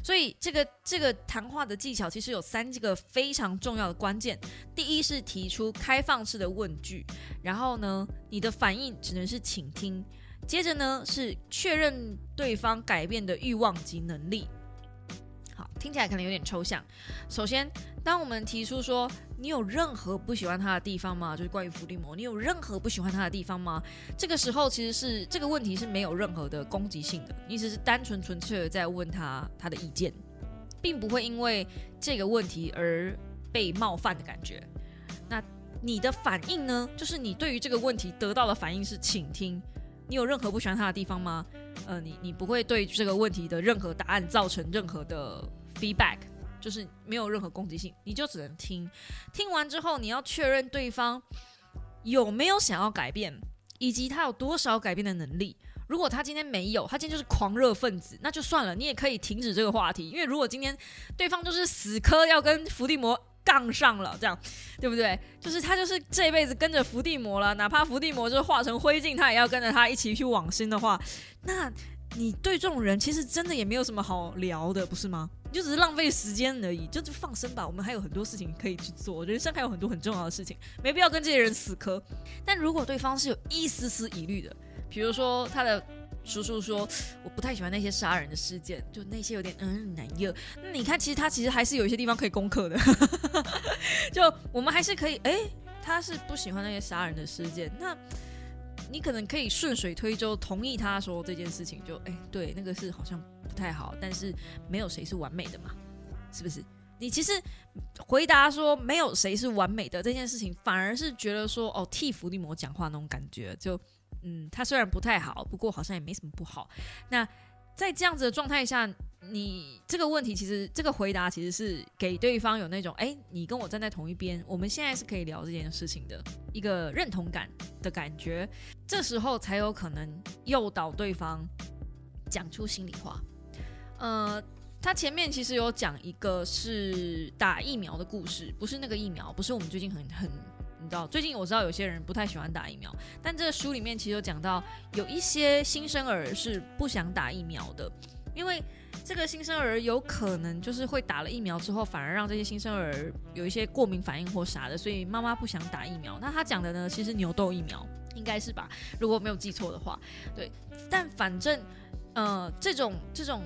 所以这个这个谈话的技巧其实有三个非常重要的关键。第一是提出开放式的问句，然后呢，你的反应只能是倾听。接着呢，是确认对方改变的欲望及能力。好，听起来可能有点抽象。首先，当我们提出说你有任何不喜欢他的地方吗？就是关于伏地魔，你有任何不喜欢他的地方吗？这个时候其实是这个问题是没有任何的攻击性的，你只是单纯纯粹的在问他他的意见，并不会因为这个问题而被冒犯的感觉。那你的反应呢？就是你对于这个问题得到的反应是倾听。你有任何不喜欢他的地方吗？呃，你你不会对这个问题的任何答案造成任何的 feedback，就是没有任何攻击性，你就只能听。听完之后，你要确认对方有没有想要改变，以及他有多少改变的能力。如果他今天没有，他今天就是狂热分子，那就算了，你也可以停止这个话题。因为如果今天对方就是死磕要跟伏地魔。杠上了，这样对不对？就是他就是这辈子跟着伏地魔了，哪怕伏地魔就是化成灰烬，他也要跟着他一起去往生的话，那你对这种人其实真的也没有什么好聊的，不是吗？你就只是浪费时间而已，就就放生吧。我们还有很多事情可以去做，人生还有很多很重要的事情，没必要跟这些人死磕。但如果对方是有一丝丝疑虑的，比如说他的。叔叔说：“我不太喜欢那些杀人的事件，就那些有点嗯难热。那你看，其实他其实还是有一些地方可以攻克的。就我们还是可以，哎，他是不喜欢那些杀人的事件。那你可能可以顺水推舟，同意他说这件事情。就哎，对，那个是好像不太好，但是没有谁是完美的嘛，是不是？你其实回答说没有谁是完美的这件事情，反而是觉得说哦，替伏地魔讲话那种感觉就。”嗯，他虽然不太好，不过好像也没什么不好。那在这样子的状态下，你这个问题其实这个回答其实是给对方有那种，哎，你跟我站在同一边，我们现在是可以聊这件事情的一个认同感的感觉，这时候才有可能诱导对方讲出心里话。呃，他前面其实有讲一个是打疫苗的故事，不是那个疫苗，不是我们最近很很。你知道，最近我知道有些人不太喜欢打疫苗，但这个书里面其实有讲到，有一些新生儿是不想打疫苗的，因为这个新生儿有可能就是会打了疫苗之后，反而让这些新生儿有一些过敏反应或啥的，所以妈妈不想打疫苗。那他讲的呢，其实牛痘疫苗应该是吧，如果没有记错的话，对。但反正，呃，这种这种。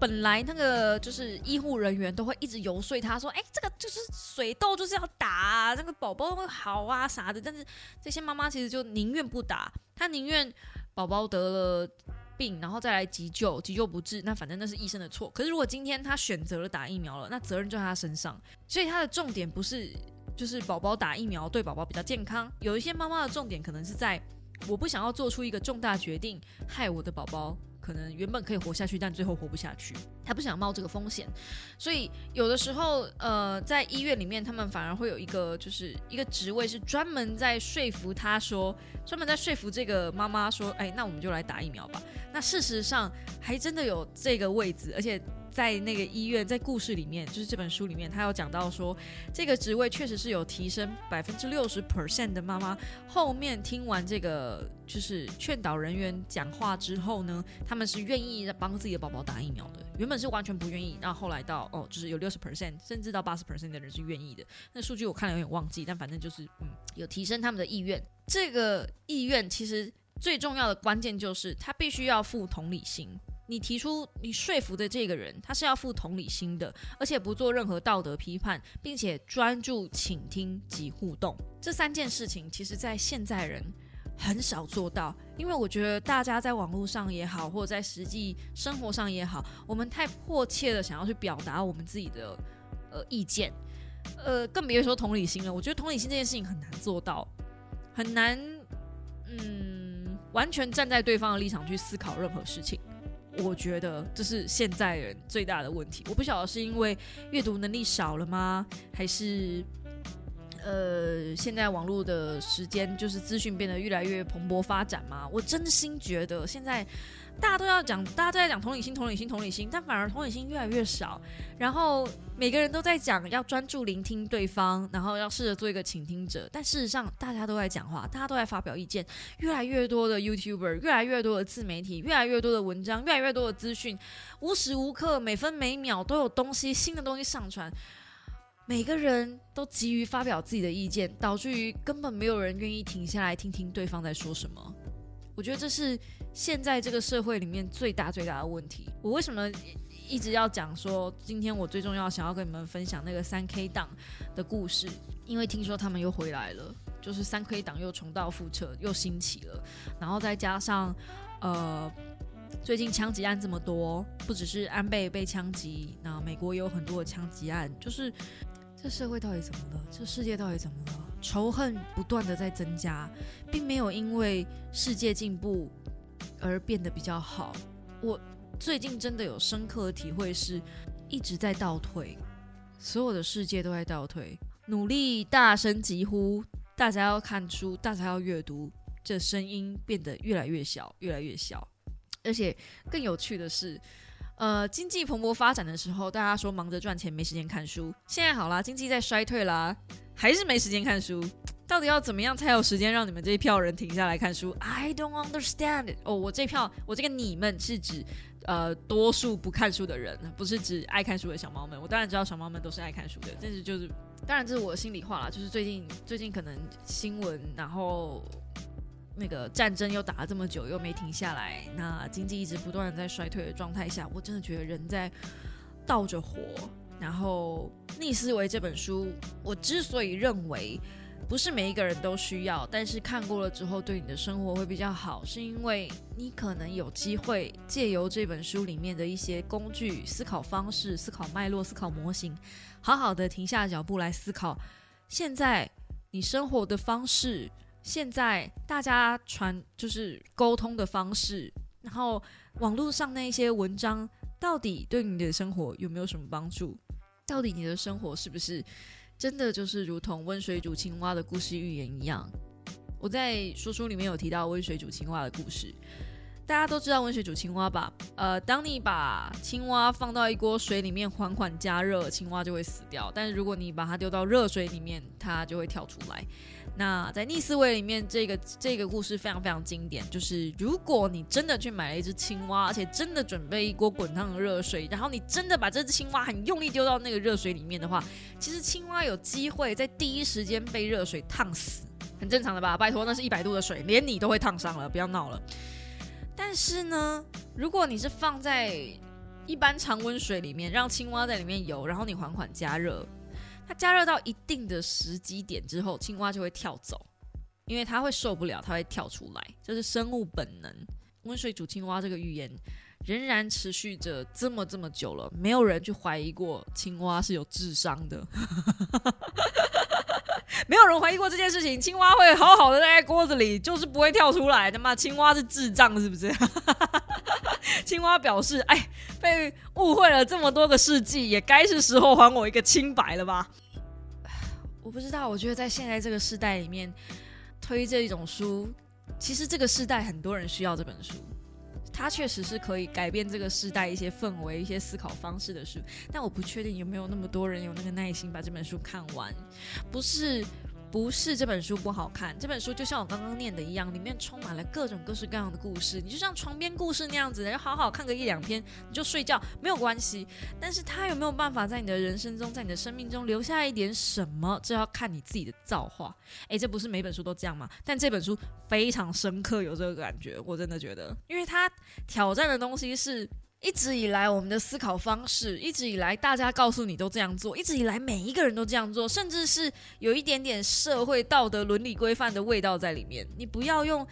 本来那个就是医护人员都会一直游说他说：“哎，这个就是水痘，就是要打，那个宝宝会好啊啥的。”但是这些妈妈其实就宁愿不打，她宁愿宝宝得了病，然后再来急救，急救不治，那反正那是医生的错。可是如果今天她选择了打疫苗了，那责任就在她身上。所以她的重点不是就是宝宝打疫苗对宝宝比较健康，有一些妈妈的重点可能是在我不想要做出一个重大决定，害我的宝宝。可能原本可以活下去，但最后活不下去。他不想冒这个风险，所以有的时候，呃，在医院里面，他们反而会有一个，就是一个职位是专门在说服他说，专门在说服这个妈妈说，哎，那我们就来打疫苗吧。那事实上还真的有这个位置，而且。在那个医院，在故事里面，就是这本书里面，他有讲到说，这个职位确实是有提升百分之六十 percent 的妈妈。后面听完这个就是劝导人员讲话之后呢，他们是愿意帮自己的宝宝打疫苗的。原本是完全不愿意，然后来到哦，就是有六十 percent 甚至到八十 percent 的人是愿意的。那数据我看了有点忘记，但反正就是嗯，有提升他们的意愿。这个意愿其实最重要的关键就是他必须要富同理心。你提出你说服的这个人，他是要负同理心的，而且不做任何道德批判，并且专注倾听及互动。这三件事情，其实在现在人很少做到，因为我觉得大家在网络上也好，或者在实际生活上也好，我们太迫切的想要去表达我们自己的呃意见，呃，更别说同理心了。我觉得同理心这件事情很难做到，很难，嗯，完全站在对方的立场去思考任何事情。我觉得这是现在人最大的问题。我不晓得是因为阅读能力少了吗，还是呃，现在网络的时间就是资讯变得越来越蓬勃发展吗？我真心觉得现在。大家都要讲，大家都在讲同理心，同理心，同理心，但反而同理心越来越少。然后每个人都在讲要专注聆听对方，然后要试着做一个倾听者。但事实上，大家都在讲话，大家都在发表意见。越来越多的 YouTuber，越来越多的自媒体，越来越多的文章，越来越多的资讯，无时无刻、每分每秒都有东西、新的东西上传。每个人都急于发表自己的意见，导致于根本没有人愿意停下来听听对方在说什么。我觉得这是现在这个社会里面最大最大的问题。我为什么一直要讲说，今天我最重要想要跟你们分享那个三 K 党的故事？因为听说他们又回来了，就是三 K 党又重蹈覆辙，又兴起了。然后再加上呃，最近枪击案这么多，不只是安倍被枪击，那美国也有很多的枪击案。就是这社会到底怎么了？这世界到底怎么了？仇恨不断的在增加，并没有因为世界进步而变得比较好。我最近真的有深刻的体会，是一直在倒退，所有的世界都在倒退。努力大声疾呼，大家要看书，大家要阅读，这声音变得越来越小，越来越小。而且更有趣的是，呃，经济蓬勃发展的时候，大家说忙着赚钱，没时间看书。现在好啦，经济在衰退啦。还是没时间看书，到底要怎么样才有时间让你们这一票人停下来看书？I don't understand。哦，我这票，我这个你们是指呃多数不看书的人，不是指爱看书的小猫们。我当然知道小猫们都是爱看书的，但是就是当然这是我的心里话啦。就是最近最近可能新闻，然后那个战争又打了这么久，又没停下来，那经济一直不断的在衰退的状态下，我真的觉得人在倒着活。然后《逆思维》这本书，我之所以认为不是每一个人都需要，但是看过了之后对你的生活会比较好，是因为你可能有机会借由这本书里面的一些工具、思考方式、思考脉络、思考模型，好好的停下脚步来思考，现在你生活的方式，现在大家传就是沟通的方式。然后网络上那些文章到底对你的生活有没有什么帮助？到底你的生活是不是真的就是如同温水煮青蛙的故事寓言一样？我在说书里面有提到温水煮青蛙的故事。大家都知道温水煮青蛙吧？呃，当你把青蛙放到一锅水里面缓缓加热，青蛙就会死掉。但是如果你把它丢到热水里面，它就会跳出来。那在逆思维里面，这个这个故事非常非常经典，就是如果你真的去买了一只青蛙，而且真的准备一锅滚烫的热水，然后你真的把这只青蛙很用力丢到那个热水里面的话，其实青蛙有机会在第一时间被热水烫死，很正常的吧？拜托，那是一百度的水，连你都会烫伤了，不要闹了。但是呢，如果你是放在一般常温水里面，让青蛙在里面游，然后你缓缓加热，它加热到一定的时机点之后，青蛙就会跳走，因为它会受不了，它会跳出来，这是生物本能。温水煮青蛙这个预言仍然持续着这么这么久了，没有人去怀疑过青蛙是有智商的。没有人怀疑过这件事情，青蛙会好好的在锅子里，就是不会跳出来。他妈，青蛙是智障是不是？青蛙表示：“哎，被误会了这么多个世纪，也该是时候还我一个清白了吧？”我不知道，我觉得在现在这个时代里面推这一种书，其实这个时代很多人需要这本书。它确实是可以改变这个时代一些氛围、一些思考方式的书，但我不确定有没有那么多人有那个耐心把这本书看完。不是，不是这本书不好看，这本书就像我刚刚念的一样，里面充满了各种各式各样的故事。你就像床边故事那样子，要好好看个一两篇，你就睡觉没有关系。但是它有没有办法在你的人生中，在你的生命中留下一点什么，这要看你自己的造化。诶，这不是每本书都这样吗？但这本书非常深刻，有这个感觉，我真的觉得，因为它挑战的东西是一直以来我们的思考方式，一直以来大家告诉你都这样做，一直以来每一个人都这样做，甚至是有一点点社会道德伦理规范的味道在里面。你不要用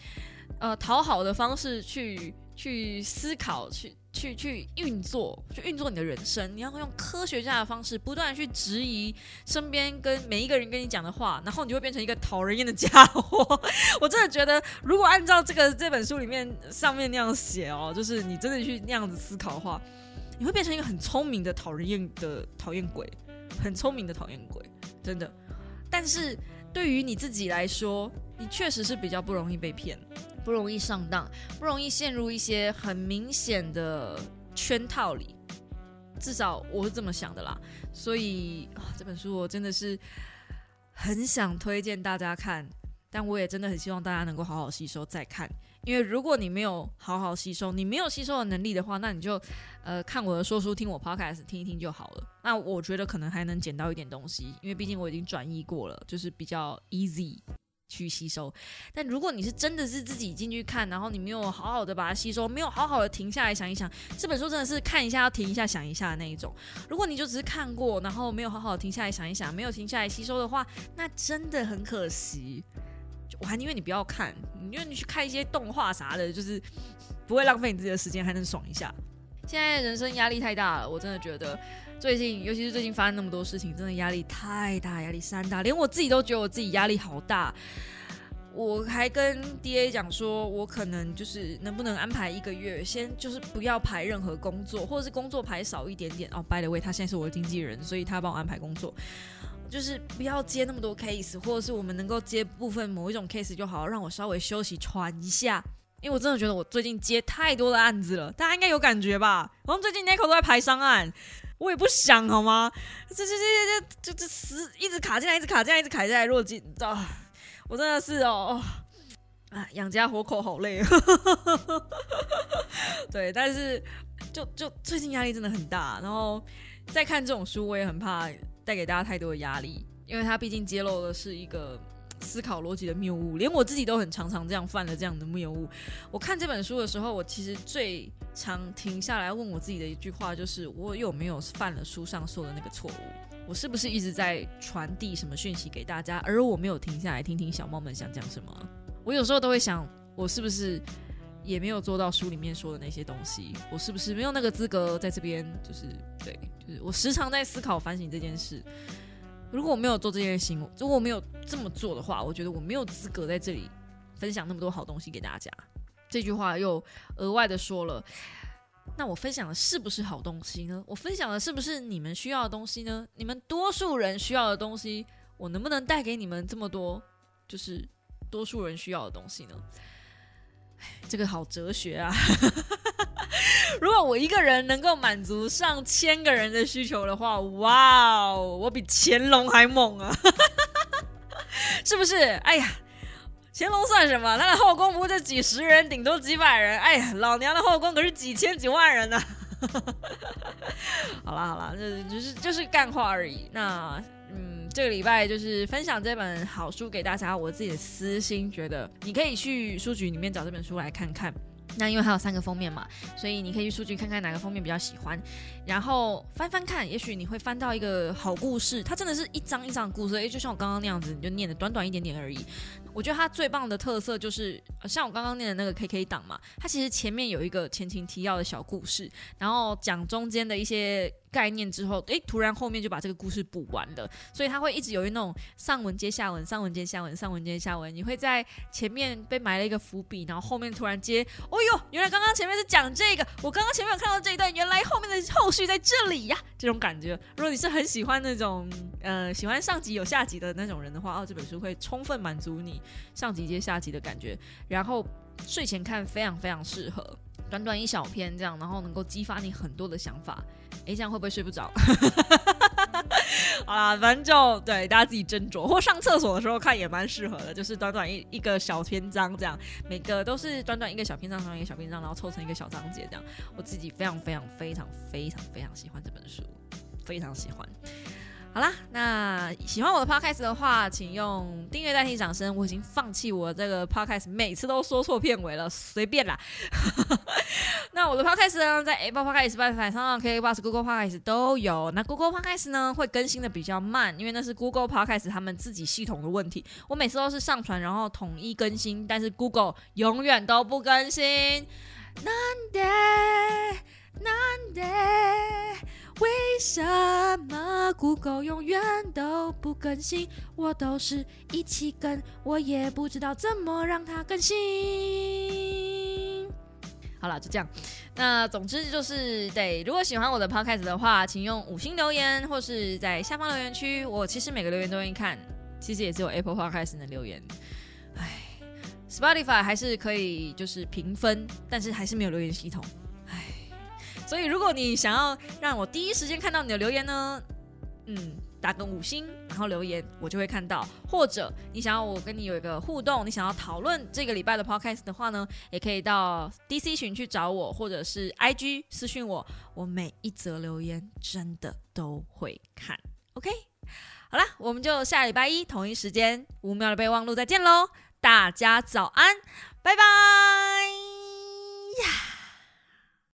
呃讨好的方式去去思考，去。去去运作，去运作你的人生。你要用科学家的方式，不断去质疑身边跟每一个人跟你讲的话，然后你就会变成一个讨人厌的家伙。我真的觉得，如果按照这个这本书里面上面那样写哦，就是你真的去那样子思考的话，你会变成一个很聪明的讨人厌的讨厌鬼，很聪明的讨厌鬼，真的。但是对于你自己来说，你确实是比较不容易被骗。不容易上当，不容易陷入一些很明显的圈套里，至少我是这么想的啦。所以啊，这本书我真的是很想推荐大家看，但我也真的很希望大家能够好好吸收再看。因为如果你没有好好吸收，你没有吸收的能力的话，那你就呃看我的说书，听我 podcast 听一听就好了。那我觉得可能还能捡到一点东西，因为毕竟我已经转译过了，就是比较 easy。去吸收，但如果你是真的是自己进去看，然后你没有好好的把它吸收，没有好好的停下来想一想，这本书真的是看一下要停一下想一下的那一种。如果你就只是看过，然后没有好好停下来想一想，没有停下来吸收的话，那真的很可惜。我还宁愿你不要看，你愿你去看一些动画啥的，就是不会浪费你自己的时间，还能爽一下。现在人生压力太大了，我真的觉得最近，尤其是最近发生那么多事情，真的压力太大，压力山大，连我自己都觉得我自己压力好大。我还跟 D A 讲说，我可能就是能不能安排一个月，先就是不要排任何工作，或者是工作排少一点点。哦，By the way，他现在是我的经纪人，所以他帮我安排工作，就是不要接那么多 case，或者是我们能够接部分某一种 case 就好，让我稍微休息喘一下。因为我真的觉得我最近接太多的案子了，大家应该有感觉吧？我们最近 Nico 都在排商案，我也不想好吗？这这这这这这死一直卡进来，一直卡进来，一直卡进来，弱进啊！我真的是哦，啊，养家活口好累。对，但是就就最近压力真的很大，然后再看这种书，我也很怕带给大家太多的压力，因为它毕竟揭露的是一个。思考逻辑的谬误，连我自己都很常常这样犯了这样的谬误。我看这本书的时候，我其实最常停下来问我自己的一句话就是：我有没有犯了书上说的那个错误？我是不是一直在传递什么讯息给大家，而我没有停下来听听小猫们想讲什么？我有时候都会想，我是不是也没有做到书里面说的那些东西？我是不是没有那个资格在这边？就是对，就是我时常在思考反省这件事。如果我没有做这件事，如果我没有这么做的话，我觉得我没有资格在这里分享那么多好东西给大家。这句话又额外的说了。那我分享的是不是好东西呢？我分享的是不是你们需要的东西呢？你们多数人需要的东西，我能不能带给你们这么多，就是多数人需要的东西呢？这个好哲学啊！如果我一个人能够满足上千个人的需求的话，哇哦，我比乾隆还猛啊！是不是？哎呀，乾隆算什么？他的后宫不过就几十人，顶多几百人。哎呀，老娘的后宫可是几千几万人 呢！好啦好啦，这就是就是干话而已。那嗯，这个礼拜就是分享这本好书给大家，我自己的私心觉得，你可以去书局里面找这本书来看看。那因为还有三个封面嘛，所以你可以去数据看看哪个封面比较喜欢，然后翻翻看，也许你会翻到一个好故事。它真的是一张一张故事，诶，就像我刚刚那样子，你就念的短短一点点而已。我觉得它最棒的特色就是，像我刚刚念的那个 KK 档嘛，它其实前面有一个前情提要的小故事，然后讲中间的一些。概念之后，诶，突然后面就把这个故事补完了，所以他会一直有一种上文接下文，上文接下文，上文接下文。你会在前面被埋了一个伏笔，然后后面突然接，哦呦，原来刚刚前面是讲这个，我刚刚前面有看到这一段，原来后面的后续在这里呀，这种感觉。如果你是很喜欢那种，呃，喜欢上集有下集的那种人的话，哦，这本书会充分满足你上集接下集的感觉，然后睡前看非常非常适合，短短一小篇这样，然后能够激发你很多的想法。哎，这样会不会睡不着？好啦，反正就对大家自己斟酌，或上厕所的时候看也蛮适合的。就是短短一一个小篇章，这样每个都是短短一个小篇章，短一个小篇章，然后凑成一个小章节，这样我自己非常非常非常非常非常喜欢这本书，非常喜欢。好啦，那喜欢我的 podcast 的话，请用订阅代替掌声。我已经放弃我这个 podcast，每次都说错片尾了，随便啦。那我的 podcast 呢，在 Apple Podcast、Spotify 上、KKBox、Google Podcast 都有。那 Google Podcast 呢，会更新的比较慢，因为那是 Google Podcast 他们自己系统的问题。我每次都是上传，然后统一更新，但是 Google 永远都不更新。难得，难得。为什么 Google 永远都不更新？我都是一起更，我也不知道怎么让它更新。好了，就这样。那总之就是对，如果喜欢我的 Podcast 的话，请用五星留言，或是在下方留言区。我其实每个留言都愿意看，其实也只有 Apple Podcast 能留言。唉，Spotify 还是可以就是评分，但是还是没有留言系统。所以，如果你想要让我第一时间看到你的留言呢，嗯，打个五星，然后留言，我就会看到。或者你想要我跟你有一个互动，你想要讨论这个礼拜的 podcast 的话呢，也可以到 DC 群去找我，或者是 IG 私讯我，我每一则留言真的都会看。OK，好啦，我们就下礼拜一同一时间五秒的备忘录再见喽，大家早安，拜拜呀。